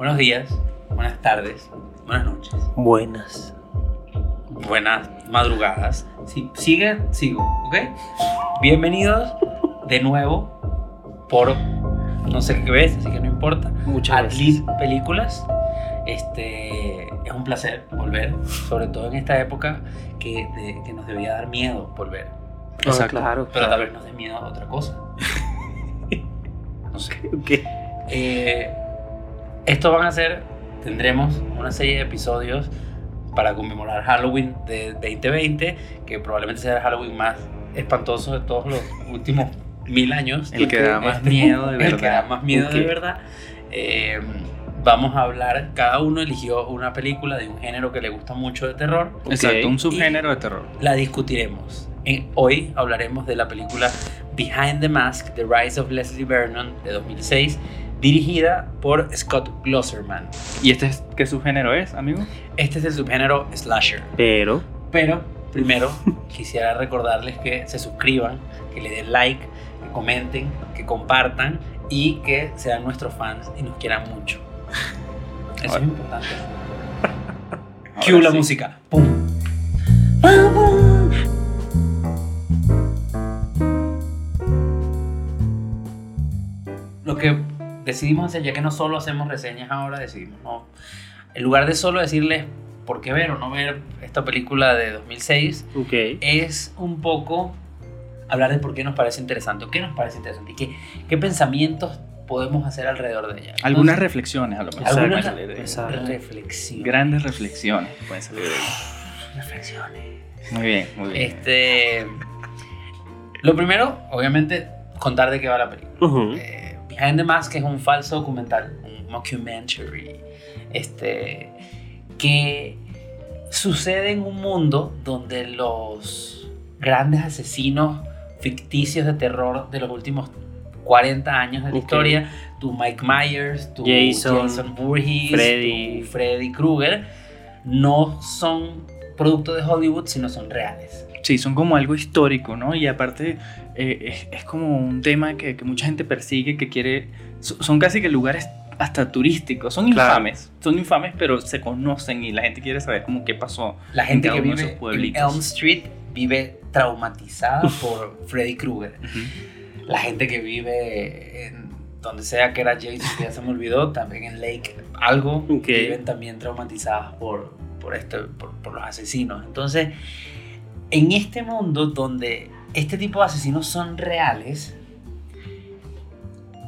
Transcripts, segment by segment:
buenos días, buenas tardes, buenas noches, Buenas. buenas madrugadas. Si sigue, sigo, ¿ok? Bienvenidos de nuevo por no sé qué ves, así que no importa. Muchas. Lead Películas. Este, es un placer volver, sobre todo en esta época que, de- que nos debía dar miedo volver. Ah, Exacto. claro. Pero tal vez nos dé miedo a otra cosa. No sé. Ok. Eh, estos van a ser, tendremos una serie de episodios para conmemorar Halloween de 2020, que probablemente sea el Halloween más espantoso de todos los últimos mil años. El que da más Este, miedo de El que da verdad. más miedo de verdad. Eh, vamos a hablar, cada uno eligió una película de un género que le gusta mucho de terror. Exacto, Ok. un subgénero de terror. La discutiremos. En- hoy hablaremos de la película Behind the Mask, The Rise of Leslie Vernon de 2006, dirigida por Scott Glosserman. ¿Y este es, qué subgénero es, amigo? Este es el subgénero slasher. Pero. Pero primero quisiera recordarles que se suscriban, que le den like, que comenten, que compartan y que sean nuestros fans y nos quieran mucho. Eso es importante. Cue la música. ¡Pum! Lo que decidimos hacer, ya que no solo hacemos reseñas ahora, decidimos, no. En lugar de solo decirles por qué ver o no ver esta película de 2006, Ok. es un poco hablar de por qué nos parece interesante o qué nos parece interesante y qué, qué pensamientos podemos hacer alrededor de ella. Algunas reflexiones, a lo mejor. algunas. Exacto. reflexiones. Grandes reflexiones pueden salir de ahí. reflexiones. Muy bien, muy bien. Este. Lo primero, obviamente, contar de qué va la película. Eh, The Mask es un falso documental, un mockumentary, este, que sucede en un mundo donde los grandes asesinos ficticios de terror de los últimos 40 años de la historia, tu Mike Myers, tu Jason, Jason Voorhees, Freddy. tu Freddy Krueger, no son producto de Hollywood, sino son reales. Sí, son como algo histórico, ¿no? Y aparte eh, es, es como un tema que, que mucha gente persigue, que quiere... so- Son casi que lugares hasta turísticos, son Claro. infames, son infames, pero se conocen y la gente quiere saber como qué pasó. La gente en que cada uno de vive esos en pueblitos. Elm Street vive traumatizada por Freddy Krueger. Ujú. La gente que vive en donde sea que era Jason, que ya se me olvidó, también en Lake, algo, Ok. viven también traumatizadas por, por, este, por, por los asesinos. Entonces, en este mundo donde este tipo de asesinos son reales,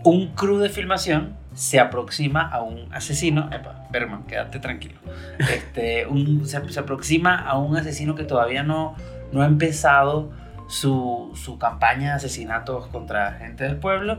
un crew de filmación se aproxima a un asesino. Epa, Berman, quédate tranquilo. Este, un- se, se aproxima a un asesino que todavía no, no ha empezado su, su campaña de asesinatos contra gente del pueblo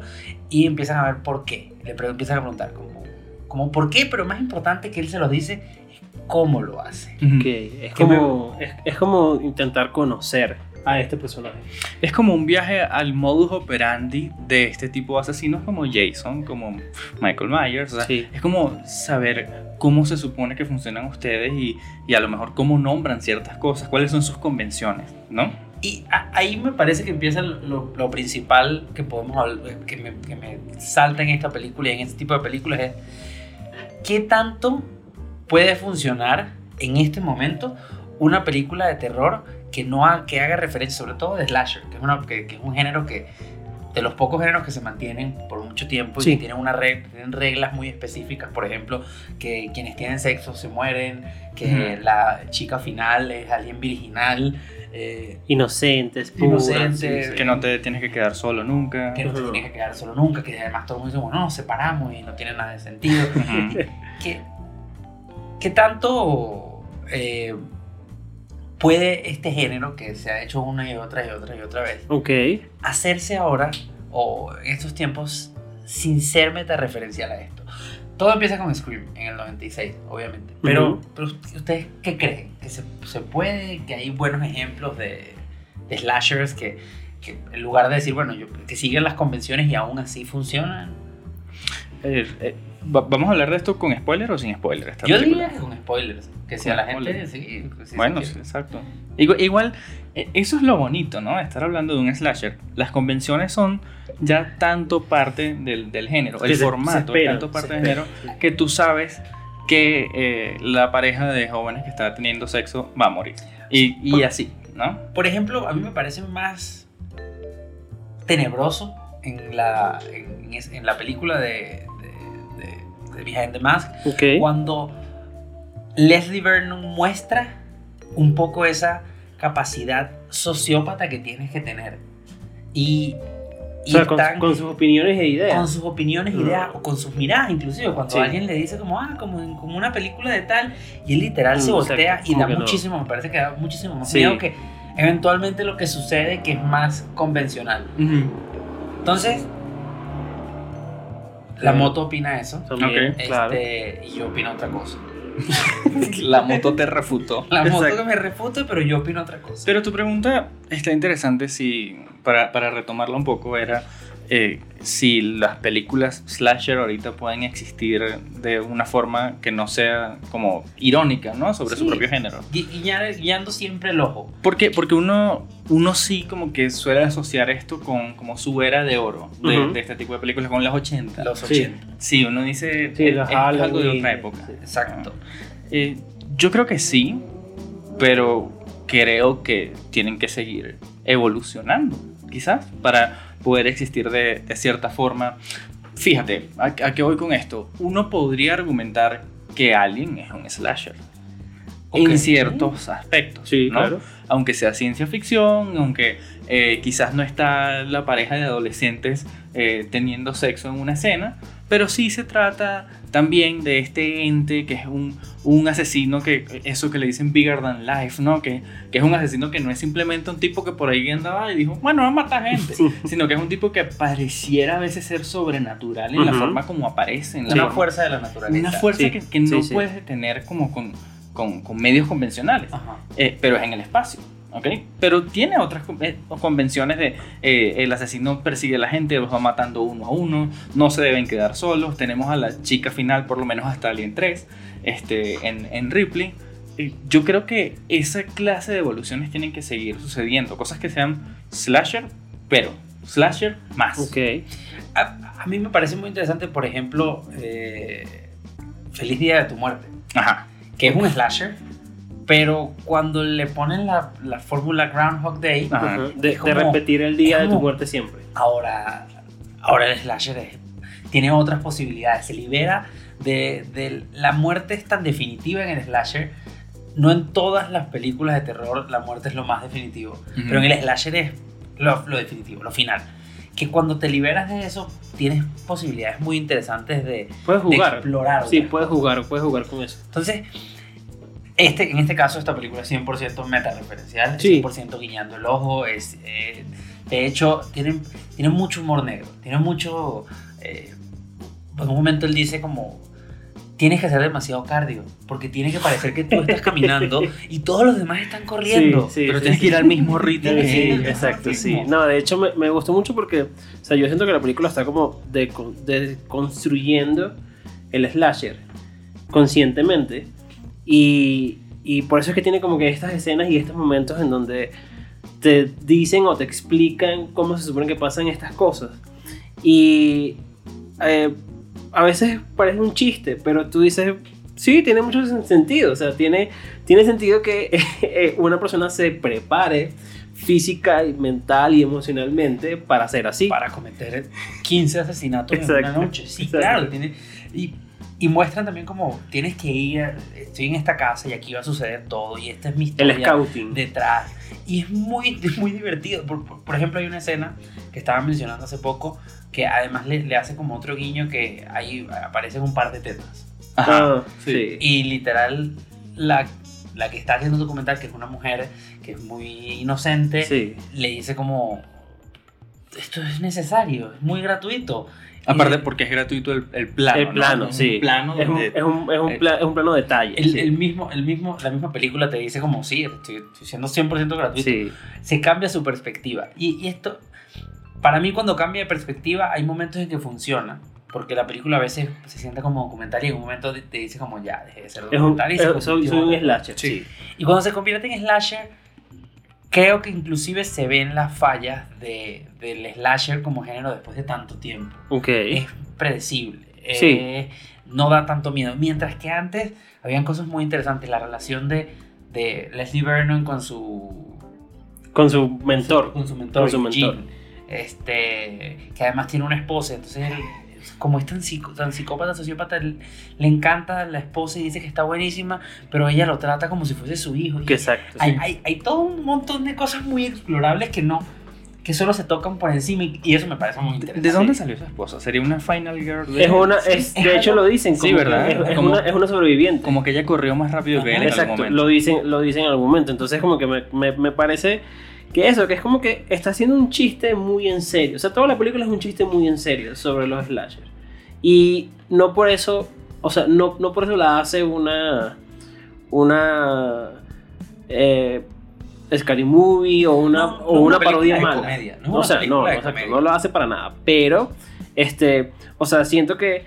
y empiezan a ver por qué. Le empiezan a preguntar como, como por qué, pero más importante que él se los dice cómo lo hace. Ujú. Ok. Es Que me- como, es, es como intentar conocer a este personaje. Es como un viaje al modus operandi de este tipo de asesinos como Jason, como Michael Myers. o sea, Sí. Es como saber cómo se supone que funcionan ustedes y, y a lo mejor cómo nombran ciertas cosas, cuáles son sus convenciones, ¿no? Y a- ahí me parece que empieza lo, lo principal que podemos hablar, que me, que me salta en esta película y en este tipo de películas es qué tanto puede funcionar en este momento una película de terror que no ha- que haga referencia, sobre todo de slasher, que es, una, que, que es un género que de los pocos géneros que se mantienen por mucho tiempo y Sí. que tienen, una reg- tienen reglas muy específicas, por ejemplo, que quienes tienen sexo se mueren, que la chica final es alguien virginal, eh, Inocentes, puras. Inocentes. sí, sí. Que no te tienes que quedar solo nunca. que no te tienes que quedar solo nunca, que además todo el mundo dice, bueno, nos separamos y no tiene nada de sentido. ¿Qué, qué tanto eh, puede este género, que se ha hecho una y otra y otra y otra vez, Ok. hacerse ahora o en estos tiempos sin ser metareferencial a esto? Todo empieza con Scream en el 96, obviamente. Pero, Ujú. pero ¿ustedes qué creen? ¿Que se, se puede? ¿Que hay buenos ejemplos de, de slashers que, que en lugar de decir, bueno, yo, que siguen las convenciones y aún así funcionan? Eh, eh, va- vamos a hablar de esto con spoiler o sin spoiler. esta Yo película? diría que con spoilers. Que si a la gente. spoilers. Sí, sí, Bueno, sí exacto. Igual, igual, eh, eso es lo bonito, ¿no? Estar hablando de un slasher. Las convenciones son ya tanto parte del, del género, Sí, el se- se formato es espera, tanto parte se del género, que tú sabes que eh, la pareja de jóvenes que está teniendo sexo va a morir. Y, y Por- así, ¿no? Por ejemplo, a mí me parece más tenebroso en la, en la película de, de, Behind the Mask Ok. cuando Leslie Vernon muestra un poco esa capacidad sociópata que tienes que tener. Y, O y sea, con, están con sus opiniones e ideas. con sus opiniones, ideas, o con sus miradas, inclusive cuando Sí. alguien le dice como, ah, como, como una película de tal, y él literal se Mm, voltea y da que no. muchísimo, me parece que da muchísimo más Sí. miedo que eventualmente lo que sucede que es más convencional. Entonces, la moto opina eso, claro. este, y yo opino otra cosa. La moto te refutó. La moto Exacto. que me refute, pero yo opino otra cosa. Pero tu pregunta está interesante si, para, para retomarla un poco, era eh, si las películas slasher ahorita pueden existir de una forma que no sea como irónica, ¿no? Sobre su Sí. propio género. Gui- guiñar- guiando siempre el ojo. Porque, porque uno, uno sí como que suele asociar esto con como su era de oro de, Ujú. de este tipo de películas, con las 80. Los Sí. 80. Sí, uno dice, Sí, es, los es algo de otra época. sí. Exacto. Eh, yo creo que sí, pero creo que tienen que seguir evolucionando, quizás, para poder existir de, de cierta forma. Fíjate, ¿a, a qué voy con esto? Uno podría argumentar que Alien es un slasher. En ciertos aspectos. Sí, ¿no? claro. Aunque sea ciencia ficción, aunque eh, quizás no está la pareja de adolescentes eh, teniendo sexo en una escena, pero sí se trata también de este ente que es un, un asesino que eso que le dicen bigger than life, ¿no? Que, que es un asesino que no es simplemente un tipo que por ahí andaba y dijo, bueno, va a matar gente, sino que es un tipo que pareciera a veces ser sobrenatural en la Ujú. forma como aparece, en la Una forma- fuerza de la naturaleza. una fuerza Sí, que, que no sí, sí. puedes tener como con, con, con medios convencionales. Eh, pero es en el espacio, ¿ok? Pero tiene otras eh, convenciones de eh, el asesino persigue a la gente, los va matando uno a uno, no se deben quedar solos, tenemos a la chica final por lo menos hasta Alien 3, este, en, en Ripley. Eh, Yo creo que esa clase de evoluciones tienen que seguir sucediendo, cosas que sean slasher, pero slasher más. Ok. A, a mí me parece muy interesante, por ejemplo, eh, Feliz Día de tu Muerte, Ajá. que es un slasher, pero cuando le ponen la, la fórmula Groundhog Day, Ajá. De, como- de repetir el día de tu muerte siempre. ahora, ahora el slasher es- tiene otras posibilidades, se libera de, de- La muerte es tan definitiva en el slasher, no en todas las películas de terror la muerte es lo más definitivo, Ujú. pero en el slasher es lo, lo definitivo, lo final. Que cuando te liberas de eso, tienes posibilidades muy interesantes de, Puedes de jugar. explorar. Sí, puedes jugar, puedes jugar con eso. Entonces, este, en este caso, esta película es 100% meta-referencial, Sí. 100% guiñando el ojo. Es, eh, de hecho, tiene, tiene mucho humor negro, tiene mucho... eh, en un momento él dice como... Tienes que hacer demasiado cardio, porque tiene que parecer que tú estás caminando y todos los demás están corriendo. Sí, sí, pero sí, tienes sí. que ir al mismo ritmo. Exacto, sí. No, de hecho me, me gustó mucho porque, o sea, yo siento que la película está como de, de- construyendo el slasher conscientemente y, y por eso es que tiene como que estas escenas y estos momentos en donde te dicen o te explican cómo se supone que pasan estas cosas y eh, a veces parece un chiste, pero tú dices, sí, tiene mucho sen- sentido, o sea, tiene, tiene sentido que eh, una persona se prepare física y mental y emocionalmente para ser así. Para cometer 15 asesinatos en Exacto, una noche. Sí, exacto. claro. Tiene, y, y muestran también como tienes que ir, estoy en esta casa y aquí va a suceder todo y esta es mi el historia. scouting. detrás. Y es muy, es muy divertido. Por, por- por ejemplo, hay una escena que estaban mencionando hace poco que además le, le hace como otro guiño que ahí aparecen un par de tetas. Ajá. Ah, sí. sí. Y literal, la, la que está haciendo el documental, que es una mujer que es muy inocente, Sí. le dice como, esto es necesario, es muy gratuito. Aparte porque es gratuito el, el plano. el ¿no? plano, Un sí. plano es, un, es, un, es, un pla- es un plano detalle. el, sí. el mismo, el mismo, la misma película te dice como, sí, estoy, estoy siendo 100% gratuito. Sí. se cambia su perspectiva. Y, y esto, para mí cuando cambia de perspectiva, hay momentos en que funciona. porque la película a veces se siente como documental y en un momento te- dice como ya, deje de ser Es un, documental y se soy, soy un slasher. Sí. y cuando se convierte en slasher, creo que inclusive se ven las fallas de, del slasher como género después de tanto tiempo. Ok. Es predecible. Sí. eh, no da tanto miedo. Mientras que antes habían cosas muy interesantes. La relación de, de Leslie Vernon con su Con su mentor. con su mentor, Con su mentor. este, que además tiene una esposa, entonces él, como es tan, psico- tan psicópata, sociópata, le encanta la esposa y dice que está buenísima, pero ella lo trata como si fuese su hijo. Exacto. hay, sí. hay, hay todo un montón de cosas muy explorables que no, que solo se tocan por encima y, y eso me parece muy ¿De, interesante. de dónde salió su esposa? ¿Sería una final girl? de Es una, es, de hecho lo dicen. Sí, como ¿verdad? Es, es Como- una, es una sobreviviente. Como que ella corrió más rápido que él en algún Exacto, momento. lo dicen, lo dicen en algún momento. Entonces, como que me, me, me parece que eso, que es como que está haciendo un chiste muy en serio. O sea, toda la película es un chiste muy en serio sobre los slashers. Y no por eso, o sea, no, no por eso la hace una. Una. Eh, Scary Movie o una, No, o una película parodia mala. comedia, no o una sea, no, exacto, no lo hace para nada. Pero, este, o sea, siento que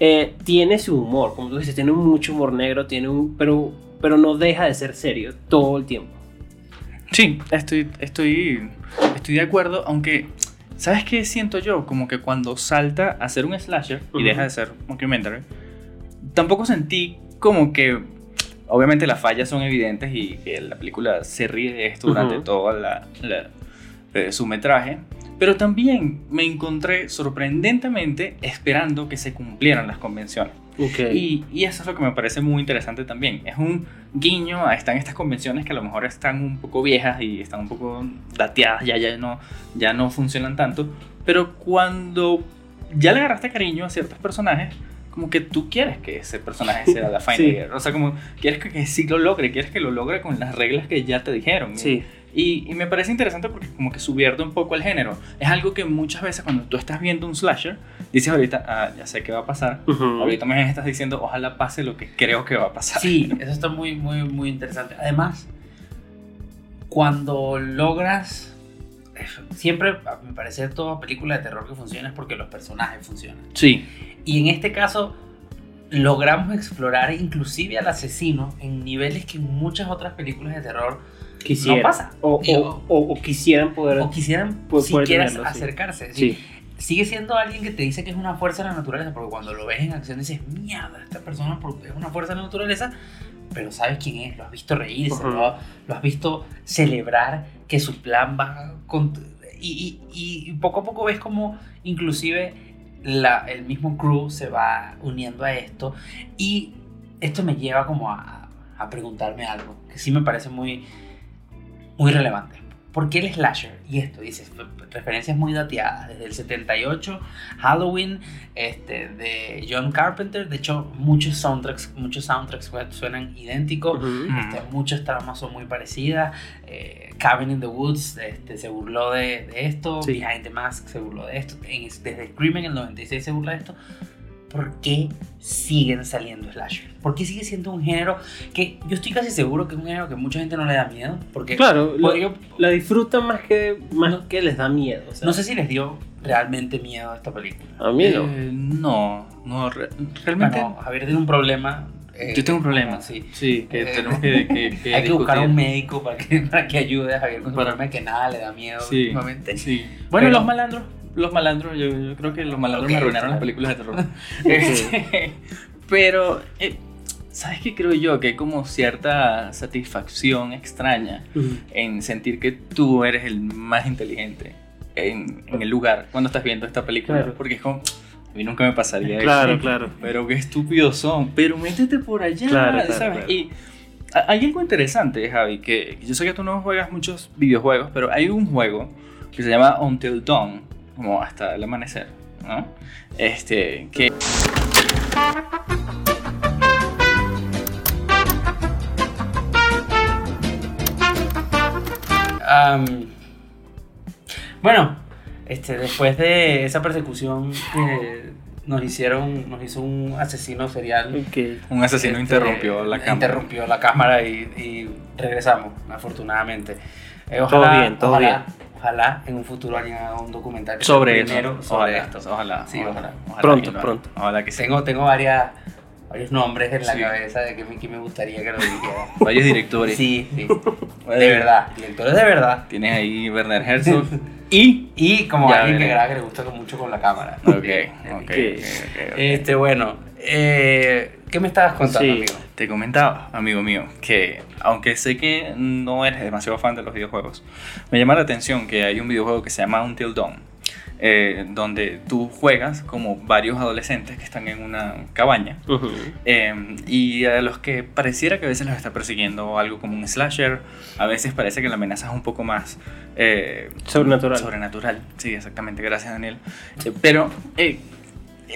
eh, tiene su humor, como tú dices, tiene mucho humor negro, tiene un, pero, pero no deja de ser serio todo el tiempo. Sí, estoy, estoy, estoy de acuerdo, aunque, ¿sabes qué siento yo? Como que cuando salta a ser un slasher y Ujú. deja de ser mockumentary, tampoco sentí como que, obviamente las fallas son evidentes y que la película se ríe de esto durante Ujú. todo la, la- eh, su metraje, pero también me encontré sorprendentemente esperando que se cumplieran las convenciones. Y, y eso es lo que me parece muy interesante también. Es un guiño a están estas convenciones que a lo mejor están un poco viejas y están un poco dateadas, ya, ya, no, ya no funcionan tanto. Pero cuando ya le agarraste cariño a ciertos personajes, como que tú quieres que ese personaje sea la Final Sí. O sea, como quieres que, que sí lo logre, quieres que lo logre con las reglas que ya te dijeron. sí, Y, y me parece interesante porque como que subvierte un poco el género. Es algo que muchas veces cuando tú estás viendo un slasher, dices ahorita, ah, ya sé qué va a pasar. Ahorita me estás diciendo, ojalá pase lo que creo que va a pasar. Sí, eso está muy, muy, muy interesante. Además, cuando logras. eh, Siempre, a mi parecer, toda película de terror que funciona es porque los personajes funcionan. Sí. Y en este caso, logramos explorar inclusive al asesino en niveles que en muchas otras películas de terror No pasa. O, Digo, o, o- o quisieran poder. o quisieran siquiera tenerlo, sí. acercarse. Sí. sí. Sigue siendo alguien que te dice que es una fuerza de la naturaleza, porque cuando lo ves en acción dices, mierda, esta persona es una fuerza de la naturaleza, pero sabes quién es, lo has visto reírse, lo, lo has visto celebrar que su plan va con... Y, y- y poco a poco ves como inclusive la, el mismo crew se va uniendo a esto y esto me lleva como a, a preguntarme algo que sí me parece muy, muy relevante. ¿Por qué el slasher? Y esto, dices, referencias muy dateadas, desde el 78, Halloween, este, de John Carpenter, de hecho muchos soundtracks, muchos soundtracks suenan idénticos, Ujú. este, muchas tramas son muy parecidas, eh, Cabin in the Woods este, se burló de, de esto, Sí. Behind the Mask se burló de esto, en- desde Scream en el 96 se burla de esto, ¿por qué siguen saliendo slasher? ¿Por qué sigue siendo un género que yo estoy casi seguro que es un género que mucha gente no le da miedo? Porque Claro, lo- la disfrutan más que, más que les da miedo. o sea, no sé si les dio realmente miedo a esta película. A mí no. Eh, no, no, re- realmente Bueno, Javier tiene un problema. eh, yo tengo un problema. Sí. Sí, que Eh, tenemos que, que- que Hay que buscar a un médico para que, para que ayude a Javier con su Para- problema que nada le da miedo Sí, últimamente. sí. Bueno, Pero- los malandros, los malandros, yo, yo creo que los malandros Ok, me arruinaron las claro. películas de terror. Este, Pero, eh, ¿sabes qué creo yo? Que hay como cierta satisfacción extraña Ujú. en sentir que tú eres el más inteligente en, en el lugar cuando estás viendo esta película. Claro. Porque es como, a mí nunca me pasaría Claro, eso. claro. Pero qué estúpidos son. Pero métete por allá, Claro, claro, ¿sabes? claro. Y hay algo interesante, Javi, que yo sé que tú no juegas muchos videojuegos, pero hay un juego que se llama Until Dawn, como hasta el amanecer, ¿no? Este, que... Bueno, este, después de esa persecución que nos hicieron, nos hizo un asesino serial. Un asesino este, interrumpió la cámara. Interrumpió la cámara y, y regresamos, afortunadamente. Eh, Todo bien, todo ojalá, bien. Ojalá en un futuro alguien haga un documental que Sobre eso. primero sobre ojalá, esto. Ojalá. Sí, ojalá. Pronto, que pronto. Ojalá que sí. Tengo, tengo varias, varios nombres en la Sí. cabeza de que me, que me gustaría que lo dirigiera. Varios directores. Sí, sí. De verdad. Directores de verdad. Tienes ahí Werner Herzog y. Y como Ya alguien que veré. graba que le gusta mucho con la cámara. Ok, ok, Bien, ok, bien. ok, ok. Este, bueno. Eh, ¿Qué me estabas contando, Sí. amigo? Te comentaba, amigo mío, que aunque sé que no eres demasiado fan de los videojuegos, me llama la atención que hay un videojuego que se llama Until Dawn, eh, donde tú juegas como varios adolescentes que están en una cabaña Ujú. eh, y a los que pareciera que a veces los está persiguiendo algo como un slasher, a veces parece que la amenaza es un poco más eh, Sobrenatural. Sobrenatural, sí, exactamente, gracias Daniel. Eh, pero eh,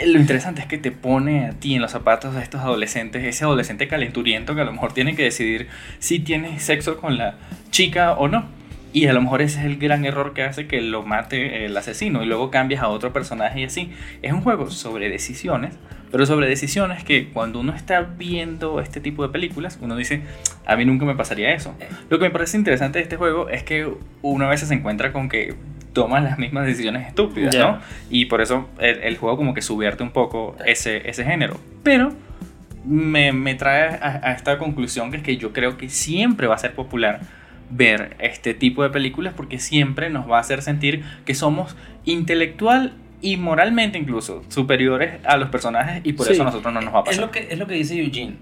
lo interesante es que te pone a ti en los zapatos de estos adolescentes, ese adolescente calenturiento que a lo mejor tiene que decidir si tiene sexo con la chica o no. Y a lo mejor ese es el gran error que hace que lo mate el asesino y luego cambias a otro personaje y así. Es un juego sobre decisiones, pero sobre decisiones que cuando uno está viendo este tipo de películas, uno dice, a mí nunca me pasaría eso. Lo que me parece interesante de este juego es que uno a veces se encuentra con que toman las mismas decisiones estúpidas. ¿no? Y por eso el, el juego como que subierte un poco ese, ese género. Pero me, me trae a, a esta conclusión que es que yo creo que siempre va a ser popular ver este tipo de películas porque siempre nos va a hacer sentir que somos intelectual y moralmente incluso superiores a los personajes y por Sí. eso a nosotros no nos va a Es pasar. lo, que, es lo que dice Eugene.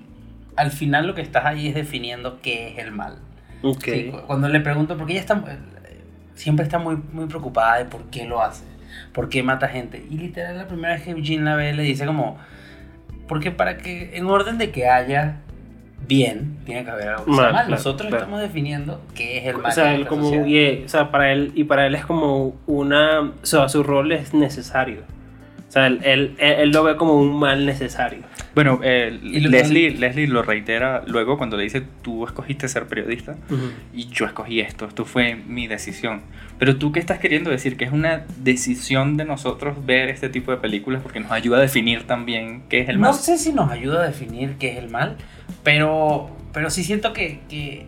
Al final lo que estás ahí es definiendo qué es el mal. Ok. Sí, cu- cuando le pregunto, porque ella está, siempre está muy, muy preocupada de por qué lo hace, por qué mata gente. Y literal, la primera vez que Eugene la ve, le dice como, porque para que, en orden de que haya bien, tiene que haber algo que sea Mal, claro, Nosotros claro. estamos definiendo qué es el mal. Sea, él como, o sea, para él, y para él es como una, o sea, su rol es necesario. O sea, él, él, él- lo ve como un mal necesario. Bueno, eh, Leslie, Leslie lo reitera luego cuando le dice, tú escogiste ser periodista y yo escogí esto, esto fue mi decisión. Pero tú qué estás queriendo decir, que es una decisión de nosotros ver este tipo de películas porque nos ayuda a definir también qué es el No mal. sé si nos ayuda a definir qué es el mal, pero, pero sí siento que, que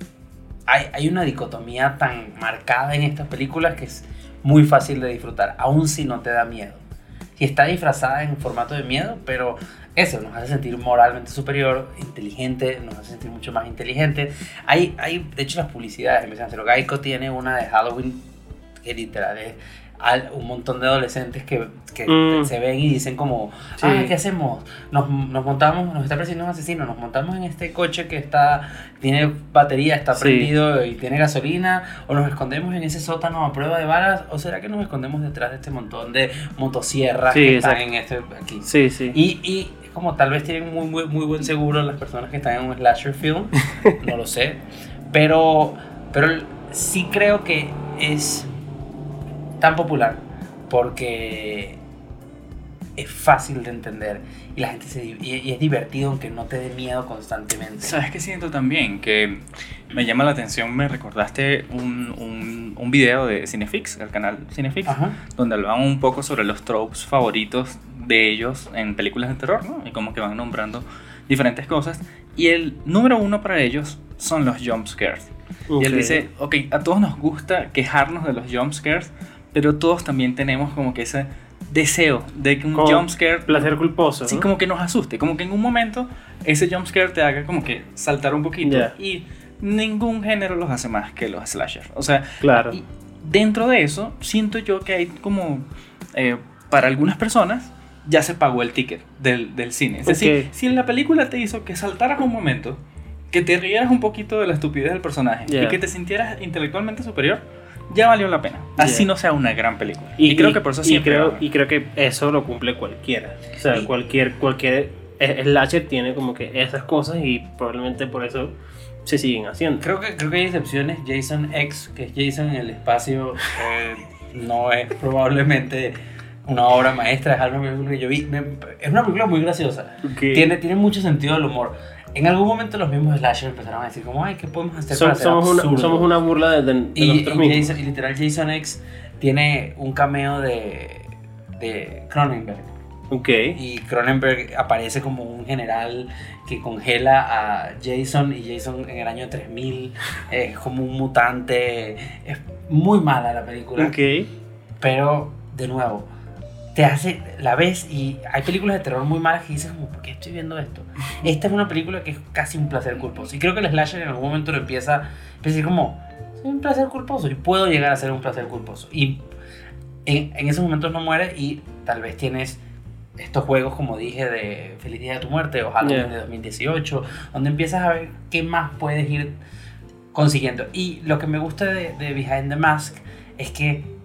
hay, hay una dicotomía tan marcada en estas películas que es muy fácil de disfrutar, aun si no te da miedo. Si está disfrazada en formato de miedo, pero eso nos hace sentir moralmente superior, inteligente, nos hace sentir mucho más inteligente. Hay, hay de hecho, las publicidades empiezan a hacer. Geico tiene una de Halloween que literal es al- un montón de adolescentes que, que Mm. se ven y dicen como, Sí. ah, ¿qué hacemos? Nos, nos montamos, nos está persiguiendo un asesino, nos montamos en este coche que está, tiene batería, está Sí. prendido y tiene gasolina, o nos escondemos en ese sótano a prueba de balas, o será que nos escondemos detrás de este montón de motosierras Sí, que están exacto. en este aquí. Sí, sí. Y, y como tal vez tienen muy, muy, muy buen seguro las personas que están en un slasher film, no lo sé, pero, pero sí creo que es tan popular porque es fácil de entender y la gente se y, y es divertido aunque no te dé miedo constantemente. ¿Sabes qué siento también? Que me llama la atención, me recordaste un, un, un video de Cinefix, el canal Cinefix, Ajá. donde hablaban un poco sobre los tropes favoritos de ellos en películas de terror, ¿no? Y como que van nombrando diferentes cosas. Y el número uno para ellos son los jump scares. Y él dice, ok, a todos nos gusta quejarnos de los jump scares, pero todos también tenemos como que ese deseo de que un Como jump scare Placer culposo. Sí, ¿no? como que nos asuste, como que en un momento ese jumpscare te haga como que saltar un poquito Ya. y ningún género los hace más que los slasher. O sea, Claro. y dentro de eso siento yo que hay como, eh, para algunas personas ya se pagó el ticket del, del cine. Es decir, Ok. si en la película te hizo que saltaras un momento, que te rieras un poquito de la estupidez del personaje Ya. y que te sintieras intelectualmente superior, ya valió la pena. Así Ya. no sea una gran película. Y, creo que por eso y siempre... creo, va. y creo que eso lo cumple cualquiera. O sea, Y- cualquier, cualquier slasher tiene como que esas cosas y probablemente por eso se siguen haciendo. Creo que, creo que hay excepciones. Jason X, que es Jason en el espacio, eh, no es probablemente una obra maestra. Es algo que yo vi. Me- es una película muy graciosa. Tiene, tiene mucho sentido del humor. En algún momento los mismos slashers empezaron a decir como, ay, ¿qué podemos hacer Som- para ser somos, una, absurdo?" somos una burla de, de- de y, nosotros y mismos. Jason- y literal Jason X tiene un cameo de, de Cronenberg. Ok. Y Cronenberg aparece como un general que congela a Jason y Jason en el año 3000 es como un mutante. Es muy mala la película. Ok. Pero, de nuevo, te hace, la ves y hay películas de terror muy malas que dices como, ¿por qué estoy viendo esto? Esta es una película que es casi un placer culposo. Y creo que el slasher en algún momento lo empieza, a decir como, es un placer culposo y puedo llegar a ser un placer culposo. Y en, en esos momentos no muere y tal vez tienes estos juegos, como dije, de Feliz Día de tu Muerte o Halloween Yeah. de 2018, donde empiezas a ver qué más puedes ir consiguiendo. Y lo que me gusta de, de Behind the Mask es que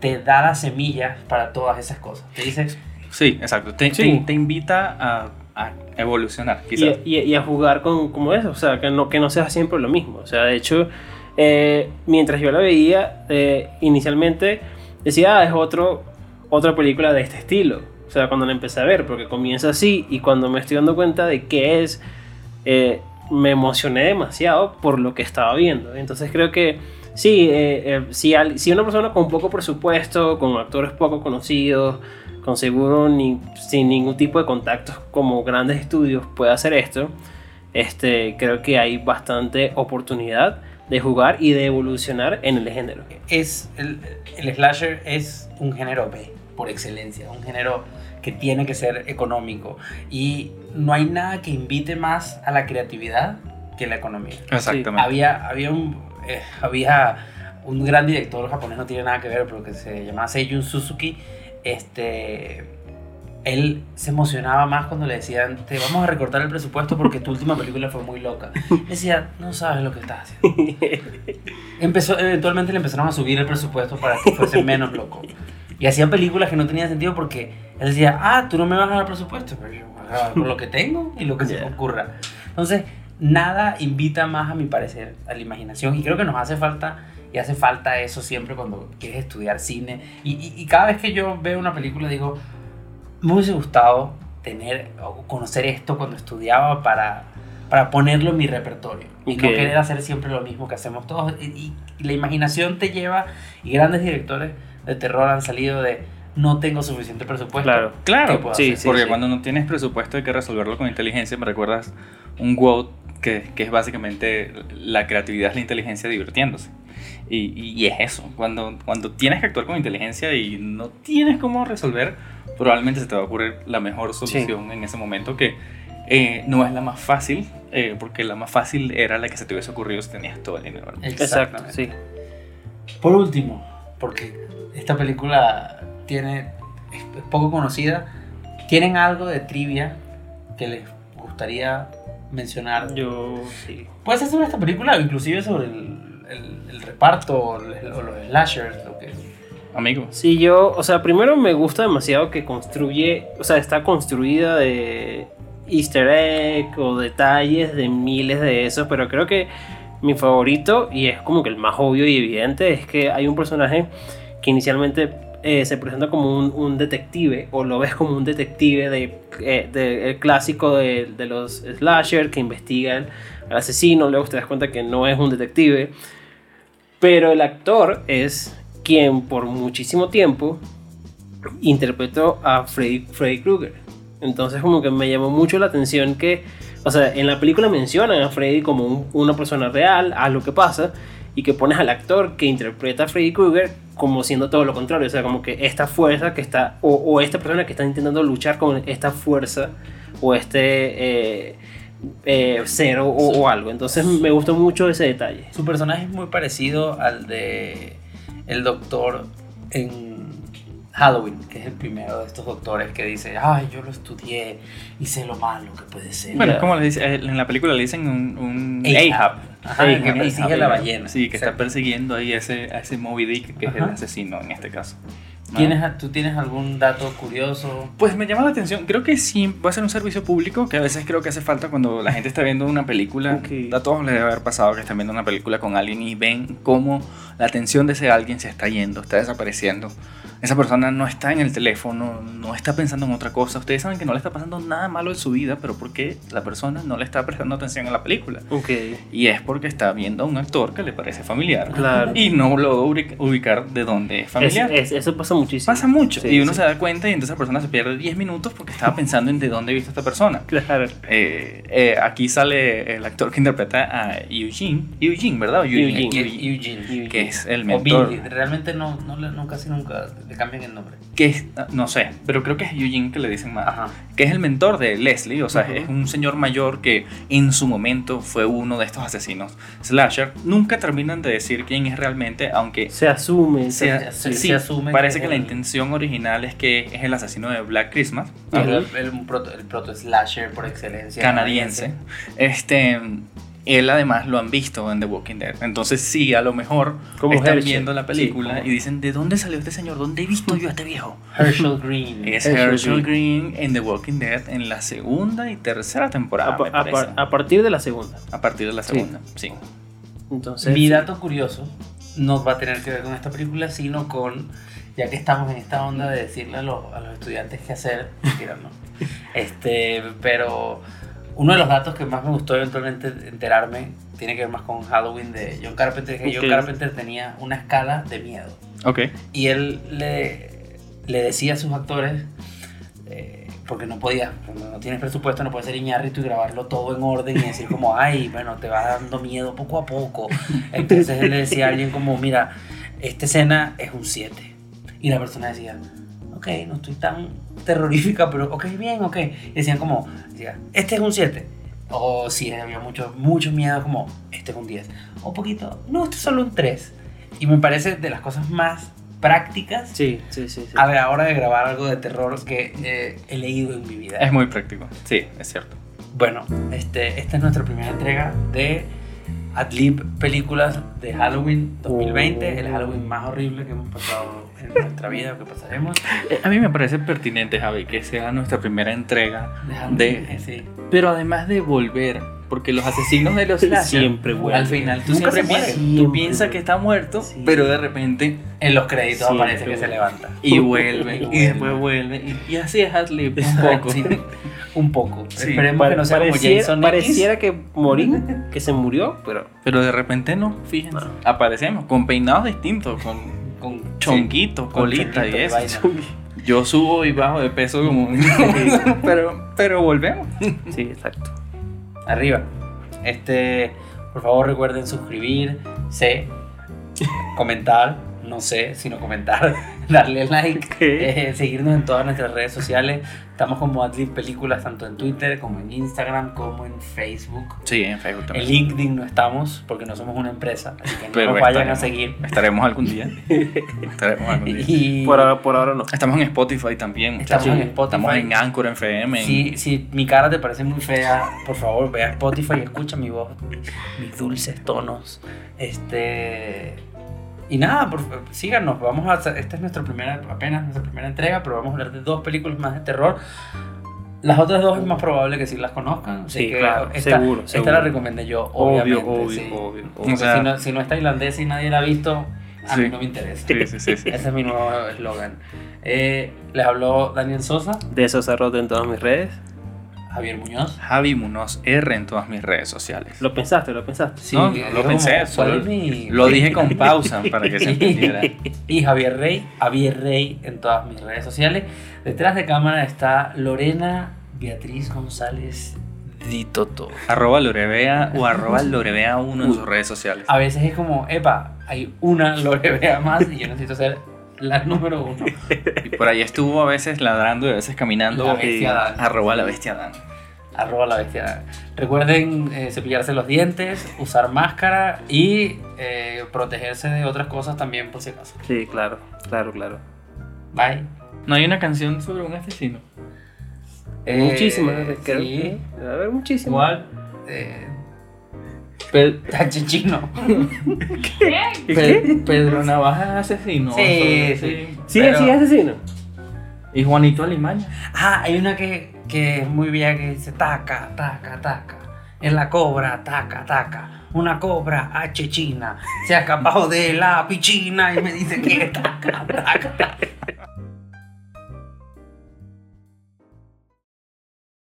te da las semillas para todas esas cosas. Te dice, Sí, exacto. Te, Sí. te- te invita a, a evolucionar, Y, quizás. y- y a jugar con como eso, o sea, que no, que no sea siempre lo mismo. O sea, de hecho, eh, mientras yo la veía, eh, inicialmente decía, ah, es otro, otra película de este estilo. O sea, cuando la empecé a ver, porque comienza así y cuando me estoy dando cuenta de qué es, eh, me emocioné demasiado por lo que estaba viendo. Entonces creo que sí, eh, eh, si, al- si una persona con poco presupuesto, con actores poco conocidos, con seguro ni, sin ningún tipo de contactos como grandes estudios puede hacer esto, este, creo que hay bastante oportunidad de jugar y de evolucionar en el género. es el, el slasher es un género B por excelencia, un género que tiene que ser económico y no hay nada que invite más a la creatividad que la economía. Exactamente. Había, había, un, eh, había un gran director japonés, no tiene nada que ver, pero que se llamaba Seijun Suzuki. Este, él se emocionaba más cuando le decían, te vamos a recortar el presupuesto porque tu última película fue muy loca. Decía, no sabes lo que estás haciendo. Empezó, eventualmente le empezaron a subir el presupuesto para que fuese menos loco. Y hacían películas que no tenían sentido porque él decía, ah, tú no me vas a dar presupuesto, pero yo voy a grabar con lo que tengo y lo que se me Yeah. ocurra. Entonces, nada invita más, a mi parecer, a la imaginación. Y creo que nos hace falta, y hace falta eso siempre cuando quieres estudiar cine. Y, y- y cada vez que yo veo una película digo, me hubiese gustado tener o conocer esto cuando estudiaba para, para ponerlo en mi repertorio. Y no querer hacer siempre lo mismo que hacemos todos. Y, y- y la imaginación te lleva, y grandes directores de terror han salido de, no tengo suficiente presupuesto. Claro. ¿Qué Claro, sí, sí. porque cuando no tienes presupuesto hay que resolverlo con inteligencia. Me recuerdas un WOD que, que es básicamente la creatividad es la inteligencia divirtiéndose. Y, y- y es eso, cuando, cuando tienes que actuar con inteligencia y no tienes cómo resolver, probablemente se te va a ocurrir la mejor solución en ese momento que eh, no es la más fácil, eh, porque la más fácil era la que se te hubiese ocurrido si tenías todo el dinero. Exacto, Exactamente. sí. Por último, porque esta película tiene es poco conocida, ¿tienen algo de trivia que les gustaría mencionar? Yo sí. Puede ser sobre esta película o inclusive sobre el, el- el reparto o, el- o los slashers, lo que Amigo. Sí, yo, o sea, primero me gusta demasiado que construye, o sea, está construida de easter egg o detalles de miles de esos, pero creo que mi favorito, y es como que el más obvio y evidente, es que hay un personaje que inicialmente eh, se presenta como un, un detective, o lo ves como un detective de, eh, el clásico de, de los slasher que investigan al asesino, luego te das cuenta que no es un detective, pero el actor es quien por muchísimo tiempo interpretó a Freddy, Krueger. Entonces como que me llamó mucho la atención que, o sea, en la película mencionan a Freddy como un- una persona real, a lo que pasa, y que pones al actor que interpreta a Freddy Krueger como siendo todo lo contrario, o sea, como que esta fuerza que está, o, o esta persona que está intentando luchar con esta fuerza, o este eh, eh, cero o, o algo. Entonces me gustó mucho ese detalle. Su personaje es muy parecido al de el doctor en Halloween, que es el primero de estos doctores que dice, ay, yo lo estudié y sé lo malo que puede ser. Bueno, como le dice, eh, en la película le dicen un, un Ahab. Ahab. Ajá, Ahab, que persigue a la ballena. Sí, que está persiguiendo ahí ese, a ese Moby Dick, que es el asesino en este caso. ¿Tienes, ¿Tú tienes algún dato curioso? Pues me llama la atención, creo que sí va a ser un servicio público, que a veces creo que hace falta cuando la gente está viendo una película. Ok. A todos les debe haber pasado que están viendo una película con alguien y ven cómo la atención de ese alguien se está yendo, está desapareciendo esa persona no está en el teléfono, no está pensando en otra cosa. Ustedes saben que no le está pasando nada malo en su vida, pero porque la persona no le está prestando atención a la película. Ok. Y es porque está viendo a un actor que le parece familiar Claro. y no lo ubica- ubicar de dónde es familiar. Es- es- eso pasa muchísimo. Pasa mucho Sí, y uno sí. se da cuenta y entonces esa persona se pierde 10 minutos porque estaba pensando en de dónde he visto a esta persona. Claro. Eh, eh, aquí sale el actor que interpreta a Eugene, Eugene, ¿verdad? Eugene, Eugene. Eugene, Eugene. que es el mentor. Billy. Realmente no, no, no, casi nunca le cambian el nombre. Que es, no sé, pero creo que es Eugene que le dicen más. Ajá. Que es el mentor de Leslie, o sea, Ujú. es un señor mayor que en su momento fue uno de estos asesinos slasher. Nunca terminan de decir quién es realmente, aunque Se asume. se, se- se- sí, se asume parece que que, la el- intención original es que es el asesino de Black Christmas. El, el, un proto, el proto slasher por excelencia. canadiense. Este, él además lo han visto en The Walking Dead. Entonces sí, a lo mejor Como están Herschel. viendo la película Sí, y dicen, ¿de dónde salió este señor? ¿Dónde he visto yo a este viejo? Herschel Green. Es Herschel Herschel Green en The Walking Dead en la segunda y tercera temporada, A, me a par- a partir de la segunda. A partir de la Sí. segunda, sí. Entonces. Mi dato curioso no va a tener que ver con esta película, sino con, ya que estamos en esta onda de decirle a los, a los estudiantes qué hacer, mentira, ¿no? Este, pero uno de los datos que más me gustó eventualmente enterarme tiene que ver más con Halloween de John Carpenter, que Ok. John Carpenter tenía una escala de miedo. Ok. Y él le, le decía a sus actores, eh, porque no podía, cuando no tienes presupuesto, no puedes ser Iñárritu y grabarlo todo en orden y decir como, ay, bueno, te va dando miedo poco a poco. Entonces él le decía a alguien como, mira, esta escena es un 7. Y la persona decía, ok, no estoy tan terrorífica, pero ok, bien, ok. Y decían como, decía, este es un 7. O si había mucho, mucho miedo, como, este es un 10. O poquito, no, este es solo un 3. Y me parece de las cosas más prácticas Sí, sí, sí. sí. a la hora de grabar algo de terror que eh, he leído en mi vida. Es muy práctico. Sí, es cierto. Bueno, este, esta es nuestra primera entrega de Adlib Películas de Halloween 2020, el Halloween más horrible que hemos pasado en nuestra vida o que pasaremos. Eh, A mí me parece pertinente, Javi, que sea nuestra primera entrega De de... sí. Pero además de volver, porque los asesinos de los slasher, Siempre vuelven. al final tú Nunca siempre tú piensas que está muerto, Sí. pero de repente En los créditos Siempre aparece que se levanta. y vuelve Y y, después vuelve y, y así es Hadley un poco. Sí, un poco. Sí. Esperemos que no sea como pareciera, Jason X. pareciera que morí, que se murió, pero Pero de repente no, fíjense, No. aparecemos con peinados distintos, con con con colita y chonguito y eso. Yo subo y bajo de peso como un... pero, pero volvemos. sí, exacto. Arriba. Este, por favor recuerden suscribirse, comentar, no sé, sino comentar, darle like, eh, seguirnos en todas nuestras redes sociales. Estamos como Adlib Películas, tanto en Twitter como en Instagram, como en Facebook. Sí, en Facebook En también. LinkedIn no estamos porque no somos una empresa, así que no Pero nos vayan a seguir. Estaremos algún día. Estaremos algún día. Y Por ahora, por ahora no. Estamos en Spotify también. Estamos en Spotify. Estamos en Anchor, en FM. en- si, si mi cara te parece muy fea, por favor ve a Spotify y escucha mi voz, mis dulces tonos. Este. Y nada, por, síganos. Vamos a hacer, esta es nuestra primera, apenas nuestra primera entrega, pero vamos a hablar de dos películas más de terror. Las otras dos es más probable que sí las conozcan. Sí, que claro, esta, seguro, Esta seguro. la recomendé yo, Obvio, obviamente. obvio, sí. obvio, O Porque sea- si, no, si no está irlandés y nadie la ha visto, a mí Sí. no me interesa. Sí, sí, sí, sí. Ese es mi nuevo eslogan. Eh, les habló Daniel Sosa, De esos arroz en todas mis redes. Javier Muñoz. Javi Munoz R en todas mis redes sociales. Lo pensaste, lo pensaste. Sí, No, lo pensé, como, solo ¿cuál es mi- Lo dije con pausa para que se entendiera. y Javier Rey, Javier Rey en todas mis redes sociales. Detrás de cámara está Lorena Beatriz González Ditoto. Arroba Lorebea o arroba Lorebea1 en sus redes sociales. A veces es como, epa, hay una Lorebea más y yo necesito ser la número uno. Y por ahí estuvo a veces ladrando y a veces caminando. La bestia Dan. Arroba la bestia Dan. Arroba la bestia. Recuerden eh, cepillarse los dientes, usar máscara y eh, protegerse de otras cosas también por si acaso. Sí, claro, claro, claro. Bye. ¿No hay una canción sobre un asesino? Eh, muchísimas, creo. Sí. A ver, muchísimas. Igual. Eh, Pe- Chino. Pe- Pedro Navaja es asesino. Sí, sobre- sí. Sí, Pero- sí, asesino. Y Juanito Alimaña. Ah, hay una que, que es muy vieja que dice taca, taca, taca. En la cobra, taca, taca. Una cobra H china se ha escapado de la piscina y me dice que taca, taca.